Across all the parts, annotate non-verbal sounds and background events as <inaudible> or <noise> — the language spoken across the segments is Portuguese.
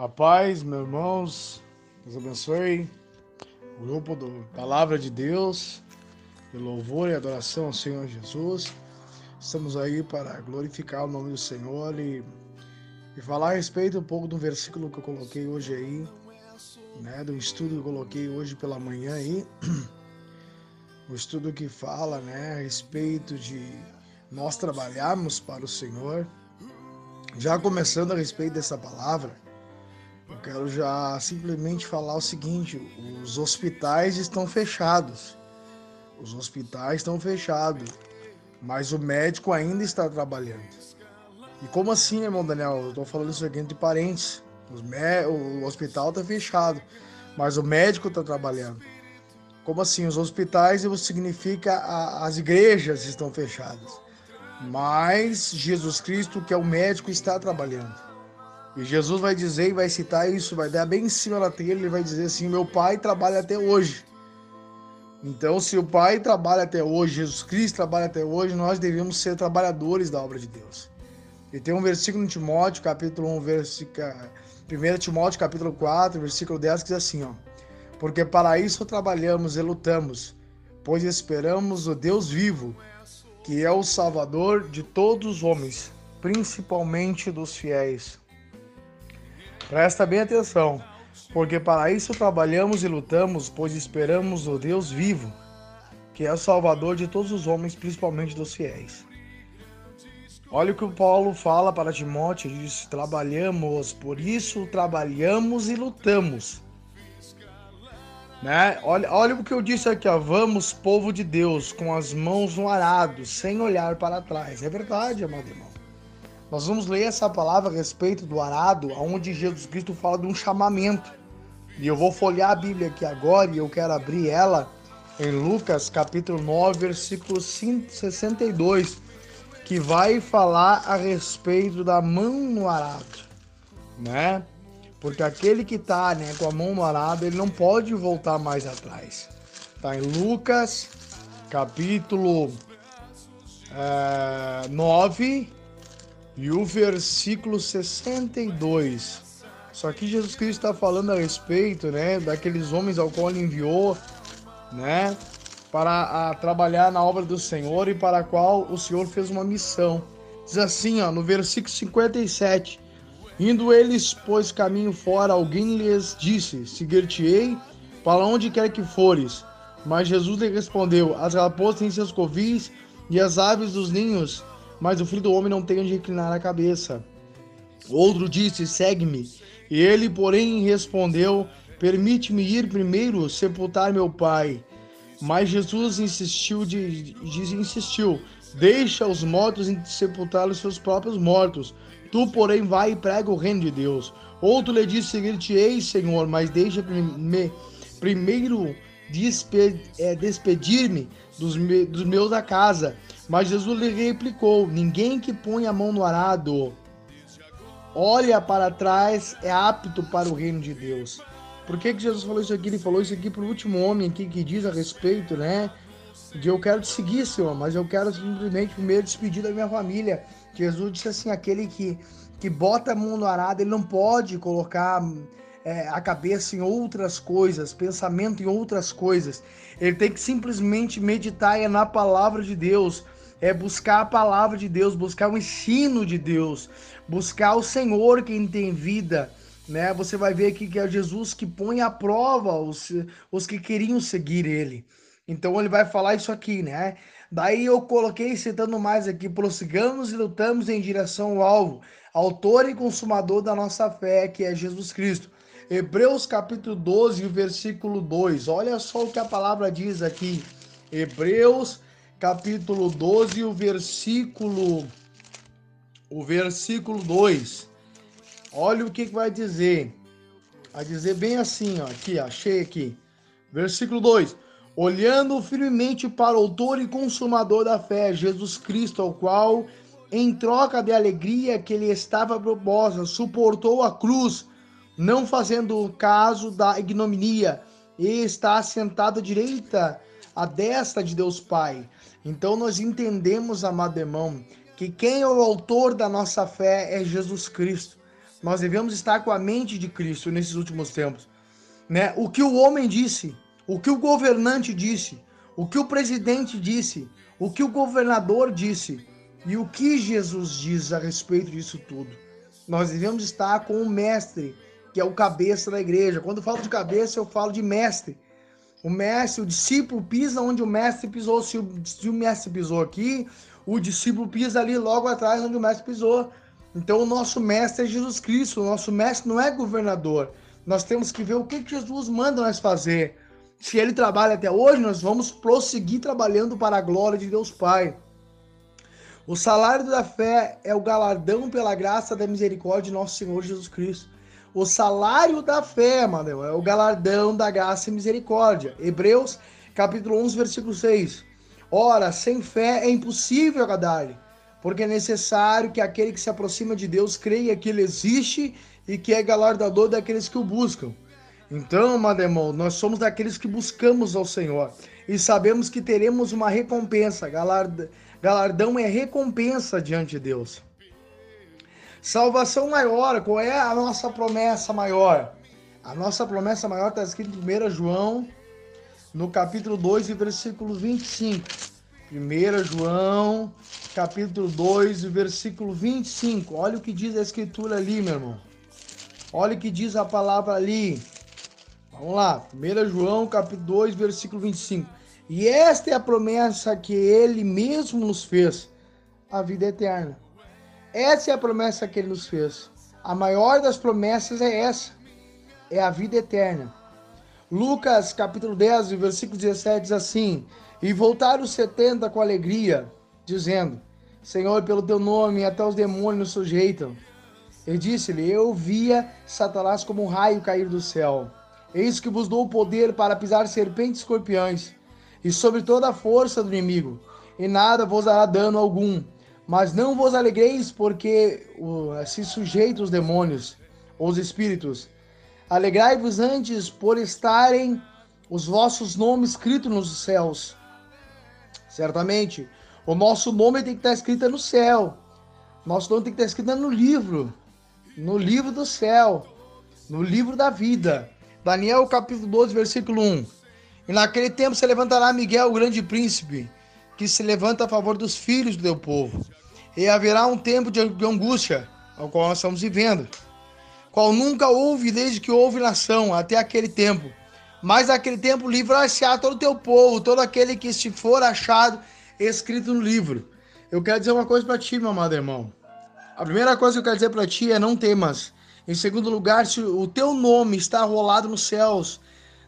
A paz, meus irmãos, Deus abençoe o grupo do Palavra de Deus, de louvor e adoração ao Senhor Jesus. Estamos aí para glorificar o nome do Senhor e, e falar a respeito um pouco do versículo que eu coloquei hoje aí, né, do estudo que eu coloquei hoje pela manhã aí. O <clears throat> estudo que fala, né, a respeito de nós trabalharmos para o Senhor. Já começando a respeito dessa palavra, quero já simplesmente falar o seguinte: os hospitais estão fechados. Os hospitais estão fechados, mas o médico ainda está trabalhando. E como assim, irmão Daniel? Eu estou falando isso aqui entre parentes. O hospital está fechado, mas o médico está trabalhando. Como assim? Os hospitais isso significa as igrejas estão fechadas. Mas Jesus Cristo, que é o médico, está trabalhando. E Jesus vai dizer e vai citar isso, vai dar bem em cima da trilha, ele vai dizer assim: Meu pai trabalha até hoje. Então, se o pai trabalha até hoje, Jesus Cristo trabalha até hoje, nós devemos ser trabalhadores da obra de Deus. E tem um versículo em Timóteo, capítulo 1, versículo, 1 Timóteo, capítulo 4, versículo 10, que diz assim: ó, Porque para isso trabalhamos e lutamos, pois esperamos o Deus vivo, que é o Salvador de todos os homens, principalmente dos fiéis. Presta bem atenção, porque para isso trabalhamos e lutamos, pois esperamos o Deus vivo, que é o Salvador de todos os homens, principalmente dos fiéis. Olha o que o Paulo fala para Timóteo, ele diz: trabalhamos, por isso trabalhamos e lutamos. Né? Olha, olha o que eu disse aqui, ó. vamos, povo de Deus, com as mãos no arado, sem olhar para trás. É verdade, amado irmão. Nós vamos ler essa palavra a respeito do arado, onde Jesus Cristo fala de um chamamento. E eu vou folhear a Bíblia aqui agora e eu quero abrir ela em Lucas capítulo 9, versículo 62, que vai falar a respeito da mão no arado, né? Porque aquele que está né, com a mão no arado, ele não pode voltar mais atrás. Está em Lucas capítulo é, 9, e o versículo 62. Só que Jesus Cristo está falando a respeito, né, daqueles homens ao qual ele enviou, né, para a, trabalhar na obra do Senhor e para a qual o Senhor fez uma missão. Diz assim, ó, no versículo 57. Indo eles, pois, caminho fora, alguém lhes disse: Seguir-te-ei para onde quer que fores. Mas Jesus lhe respondeu: As raposas têm seus covis e as aves dos ninhos, mas o filho do homem não tem onde reclinar a cabeça. Outro disse: Segue-me. E ele, porém, respondeu: Permite-me ir primeiro sepultar meu pai. Mas Jesus insistiu, de, de, insistiu: Deixa os mortos sepultar os seus próprios mortos. Tu, porém, vai e prega o reino de Deus. Outro lhe disse: Seguir-te-ei, Senhor, mas deixa-me primeiro é, despedir-me dos, me, dos meus da casa. Mas Jesus lhe replicou: Ninguém que põe a mão no arado olha para trás é apto para o reino de Deus. Por que, que Jesus falou isso aqui? Ele falou isso aqui para o último homem aqui que diz a respeito, né? De eu quero te seguir, Senhor, mas eu quero simplesmente primeiro despedir da minha família. Jesus disse assim: aquele que, que bota a mão no arado, ele não pode colocar é, a cabeça em outras coisas, pensamento em outras coisas. Ele tem que simplesmente meditar na palavra de Deus, é buscar a palavra de Deus, buscar o ensino de Deus, buscar o Senhor quem tem vida. Né? Você vai ver aqui que é Jesus que põe à prova os, os que queriam seguir ele. Então ele vai falar isso aqui, né? Daí eu coloquei citando mais aqui: prossigamos e lutamos em direção ao alvo, autor e consumador da nossa fé, que é Jesus Cristo. Hebreus capítulo 12, versículo 2. Olha só o que a palavra diz aqui. Hebreus capítulo 12, o versículo o versículo 2. Olha o que, que vai dizer. Vai dizer bem assim, ó, aqui, achei aqui. Versículo 2. Olhando firmemente para o autor e consumador da fé, Jesus Cristo, ao qual, em troca de alegria que lhe estava proposta, suportou a cruz, não fazendo caso da ignominia, e está sentado à direita, à destra de Deus Pai. Então nós entendemos, amado irmão, que quem é o autor da nossa fé é Jesus Cristo. Nós devemos estar com a mente de Cristo nesses últimos tempos. Né? O que o homem disse, o que o governante disse, o que o presidente disse, o que o governador disse e o que Jesus diz a respeito disso tudo. Nós devemos estar com o mestre, que é o cabeça da igreja. Quando eu falo de cabeça, eu falo de mestre. O mestre, o discípulo pisa onde o mestre pisou. Se o, se o mestre pisou aqui, o discípulo pisa ali logo atrás onde o mestre pisou. Então, o nosso mestre é Jesus Cristo, o nosso mestre não é governador. Nós temos que ver o que Jesus manda nós fazer. Se ele trabalha até hoje, nós vamos prosseguir trabalhando para a glória de Deus Pai. O salário da fé é o galardão pela graça da misericórdia de nosso Senhor Jesus Cristo. O salário da fé, mano, é o galardão da graça e misericórdia. Hebreus, capítulo 11, versículo 6. Ora, sem fé é impossível agradar-lhe porque é necessário que aquele que se aproxima de Deus creia que ele existe e que é galardador daqueles que o buscam. Então, Mademão, nós somos daqueles que buscamos ao Senhor e sabemos que teremos uma recompensa. Galardão é recompensa diante de Deus. Salvação maior, qual é a nossa promessa maior? A nossa promessa maior está escrita em 1 João, no capítulo 2, versículo 25. 1 João, capítulo 2, versículo 25. Olha o que diz a escritura ali, meu irmão. Olha o que diz a palavra ali. Vamos lá. 1 João, capítulo 2, versículo 25. E esta é a promessa que ele mesmo nos fez, a vida eterna. Essa é a promessa que ele nos fez. A maior das promessas é essa, é a vida eterna. Lucas capítulo 10, versículo 17 diz assim: E voltaram os setenta com alegria, dizendo: Senhor, pelo teu nome até os demônios nos sujeitam. Ele disse-lhe: Eu via Satanás como um raio cair do céu. Eis que vos dou o poder para pisar serpentes e escorpiões, e sobre toda a força do inimigo, e nada vos dará dano algum. Mas não vos alegreis, porque se sujeitam os demônios, os espíritos Alegrai-vos antes por estarem os vossos nomes escritos nos céus. Certamente, o nosso nome tem que estar escrito no céu. Nosso nome tem que estar escrito no livro, no livro do céu, no livro da vida. Daniel capítulo 12, versículo 1. E naquele tempo se levantará Miguel, o grande príncipe, que se levanta a favor dos filhos do teu povo. E haverá um tempo de angústia, ao qual nós estamos vivendo qual nunca houve desde que houve nação, até aquele tempo. Mas aquele tempo livrar-se-á todo o teu povo, todo aquele que se for achado escrito no livro. Eu quero dizer uma coisa para ti, meu amado irmão. A primeira coisa que eu quero dizer para ti é não temas. Em segundo lugar, se o teu nome está rolado nos céus,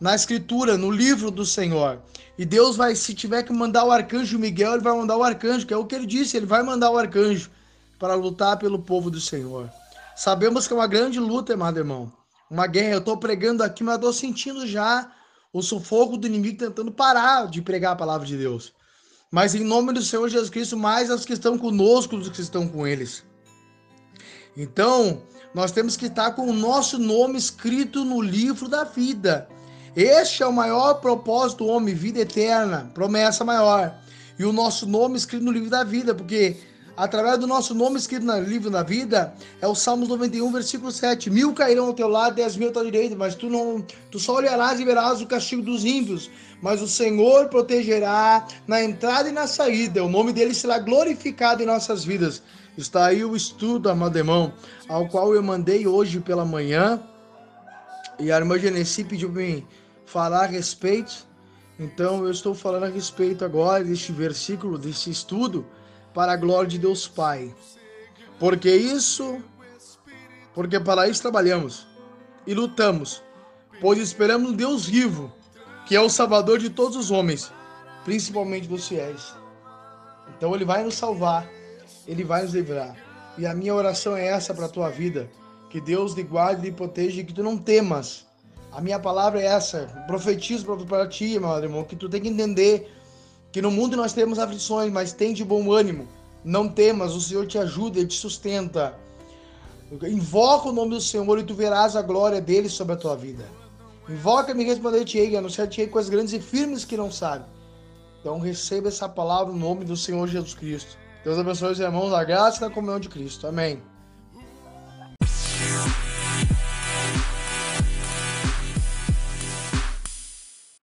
na escritura, no livro do Senhor. E Deus vai, se tiver que mandar o arcanjo Miguel, ele vai mandar o arcanjo, que é o que ele disse, ele vai mandar o arcanjo para lutar pelo povo do Senhor. Sabemos que é uma grande luta, amado irmão. Uma guerra. Eu estou pregando aqui, mas estou sentindo já o sufoco do inimigo tentando parar de pregar a palavra de Deus. Mas em nome do Senhor Jesus Cristo, mais aos que estão conosco do que estão com eles. Então, nós temos que estar com o nosso nome escrito no livro da vida. Este é o maior propósito do homem, vida eterna, promessa maior. E o nosso nome escrito no livro da vida, porque através do nosso nome escrito no livro da vida, é o Salmos 91, versículo 7. Mil cairão ao teu lado, dez mil à tua direita, mas tu não, tu só olharás e verás o castigo dos ímpios. Mas o Senhor protegerá na entrada e na saída. O nome dele será glorificado em nossas vidas. Está aí o estudo, amado irmão, ao qual eu mandei hoje pela manhã. E a irmã Genesi pediu para mim falar a respeito. Então eu estou falando a respeito agora deste versículo, desse estudo para a glória de Deus Pai. Porque isso, porque para isso trabalhamos e lutamos, pois esperamos um Deus vivo, que é o Salvador de todos os homens, principalmente dos fiéis. Então ele vai nos salvar, ele vai nos livrar. E a minha oração é essa para a tua vida, que Deus te guarde e proteja e que tu não temas. A minha palavra é essa, profetizo para ti, meu irmão, que tu tem que entender que no mundo nós temos aflições, mas tem de bom ânimo. Não temas, o Senhor te ajuda, Ele te sustenta. Invoca o nome do Senhor e tu verás a glória dele sobre a tua vida. Invoca-me e responder-te-ei, anunciar-te-ei coisas grandes e firmes que não sabe. Então receba essa palavra no nome do Senhor Jesus Cristo. Deus abençoe os irmãos, a graça e a comunhão de Cristo. Amém.